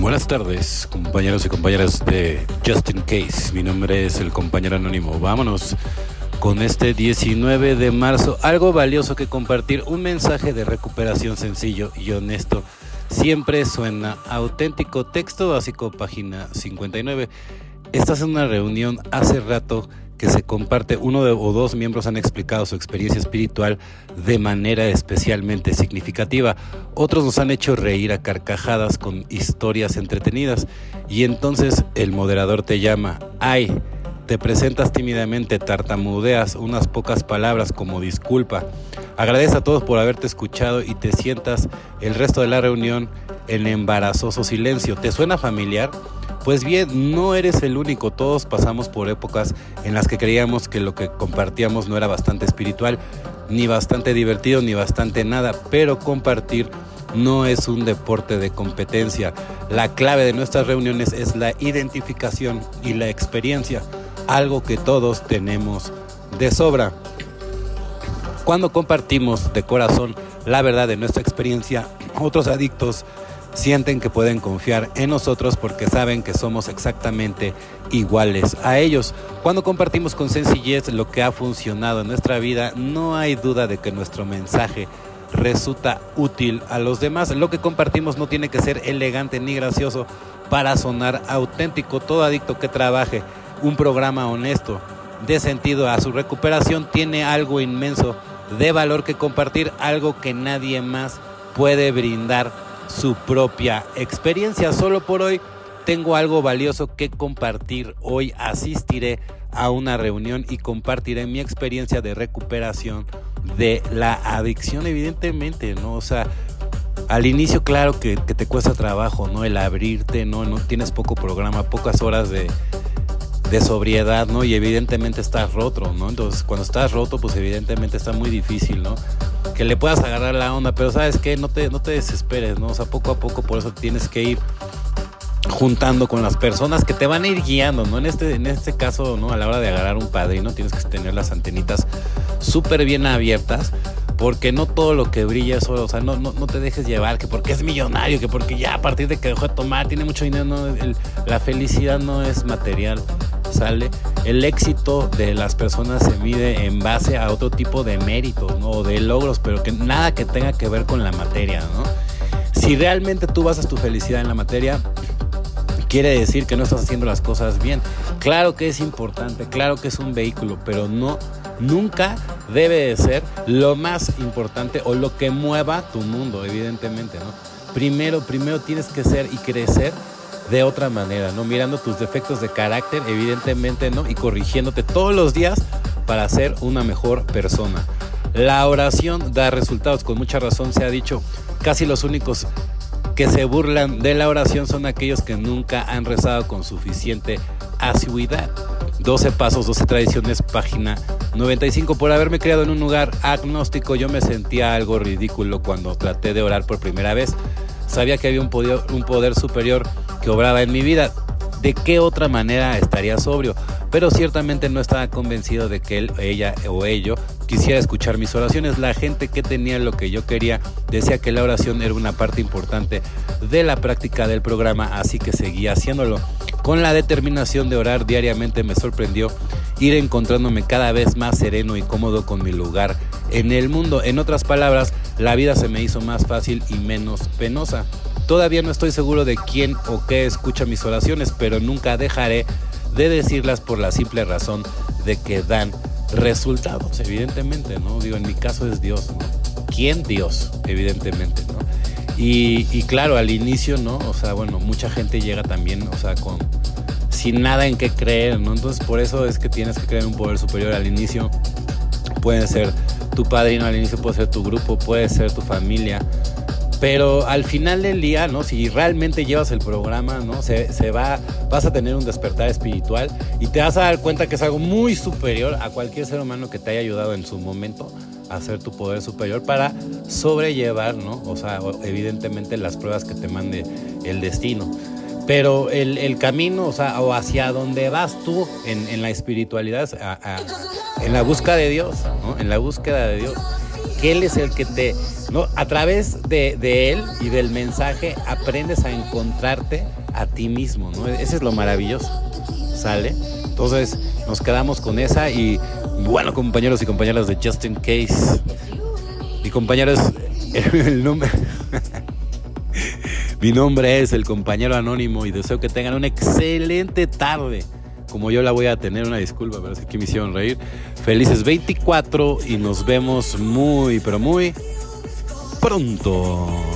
Buenas tardes, compañeros y compañeras de Just in Case. Mi nombre es el compañero anónimo. Vámonos con este 19 de marzo. Algo valioso que compartir, un mensaje de recuperación sencillo y honesto. Siempre suena auténtico. Texto básico, página 59. Estás en una reunión hace rato que se comparte, uno o dos miembros han explicado su experiencia espiritual de manera especialmente significativa, otros nos han hecho reír a carcajadas con historias entretenidas y entonces el moderador te llama, ay, te presentas tímidamente, tartamudeas unas pocas palabras como disculpa, agradece a todos por haberte escuchado y te sientas el resto de la reunión en embarazoso silencio. ¿Te suena familiar? Pues bien, no eres el único, todos pasamos por épocas en las que creíamos que lo que compartíamos no era bastante espiritual, ni bastante divertido, ni bastante nada, pero compartir no es un deporte de competencia. La clave de nuestras reuniones es la identificación y la experiencia, algo que todos tenemos de sobra. Cuando compartimos de corazón la verdad de nuestra experiencia, otros adictos sienten que pueden confiar en nosotros porque saben que somos exactamente iguales a ellos. Cuando compartimos con sencillez lo que ha funcionado en nuestra vida, no hay duda de que nuestro mensaje resulta útil a los demás. Lo que compartimos no tiene que ser elegante ni gracioso para sonar auténtico. Todo adicto que trabaje un programa honesto de sentido a su recuperación tiene algo inmenso de valor que compartir, algo que nadie más puede brindar su propia experiencia. Solo por hoy tengo algo valioso que compartir. Hoy asistiré a una reunión y compartiré mi experiencia de recuperación de la adicción, evidentemente, ¿no? O sea, al inicio, claro que, te cuesta trabajo, ¿no? El abrirte, ¿no? No tienes poco programa, pocas horas de, de sobriedad, ¿no? Y evidentemente estás roto, ¿no? Entonces, cuando estás roto, pues evidentemente está muy difícil, ¿no? Que le puedas agarrar la onda, pero sabes que no te, no te desesperes, ¿no? O sea, poco a poco por eso tienes que ir juntando con las personas que te van a ir guiando, ¿no? En este, en este caso, ¿no? A la hora de agarrar un padrino tienes que tener las antenitas súper bien abiertas porque no todo lo que brilla es oro, o sea, no, no, no, te dejes llevar, que porque es millonario, que porque ya a partir de que dejó de tomar, tiene mucho dinero, no, la felicidad no es material, sale. El éxito de las personas se mide en base a otro tipo de méritos, ¿no? O de logros, pero que nada que tenga que ver con la materia, ¿no? Si realmente tú basas tu felicidad en la materia, quiere decir que no estás haciendo las cosas bien. Claro que es importante, claro que es un vehículo, pero no nunca debe de ser lo más importante o lo que mueva tu mundo, evidentemente, ¿no? Primero, primero tienes que ser y crecer de otra manera, ¿no? Mirando tus defectos de carácter, evidentemente, ¿no? Y corrigiéndote todos los días para ser una mejor persona. La oración da resultados, con mucha razón se ha dicho, casi los únicos que se burlan de la oración son aquellos que nunca han rezado con suficiente asiduidad. 12 pasos, 12 tradiciones, página 95. Por haberme criado en un lugar agnóstico, yo me sentía algo ridículo cuando traté de orar por primera vez. Sabía que había un poder, un poder superior que obraba en mi vida. ¿De qué otra manera estaría sobrio? Pero ciertamente no estaba convencido de que él, ella o ello quisiera escuchar mis oraciones. La gente que tenía lo que yo quería decía que la oración era una parte importante de la práctica del programa, así que seguía haciéndolo. Con la determinación de orar diariamente me sorprendió ir encontrándome cada vez más sereno y cómodo con mi lugar en el mundo. En otras palabras, la vida se me hizo más fácil y menos penosa. Todavía no estoy seguro de quién o qué escucha mis oraciones, pero nunca dejaré de decirlas por la simple razón de que dan resultados, evidentemente, ¿no? Digo, en mi caso es Dios, ¿no? ¿Quién? Dios, evidentemente, ¿no? Y, claro, al inicio, ¿no? O sea, bueno, mucha gente llega también, o sea, con sin nada en qué creer, ¿no? Entonces por eso es que tienes que creer en un poder superior al inicio. Puede ser tu padrino al inicio, puede ser tu grupo, puede ser tu familia. Pero al final del día, ¿no? Si realmente llevas el programa, ¿no? Se, se, va, vas a tener un despertar espiritual y te vas a dar cuenta que es algo muy superior a cualquier ser humano que te haya ayudado en su momento a ser tu poder superior para sobrellevar, ¿no? O sea, evidentemente las pruebas que te mande el destino. Pero el, camino, o sea, o hacia donde vas tú en, la espiritualidad, en la búsqueda de Dios, ¿no? En la búsqueda de Dios Él es el que te, ¿no? A través de, de Él y del mensaje aprendes a encontrarte a ti mismo, ¿no? Ese es lo maravilloso, ¿sale? Entonces nos quedamos con esa y bueno, compañeros y compañeras de Justin Case y compañeros, el nombre... Mi nombre es el compañero anónimo y deseo que tengan una excelente tarde. Como yo la voy a tener, una disculpa, pero es que me hicieron reír. Felices 24 y nos vemos muy, pero muy pronto.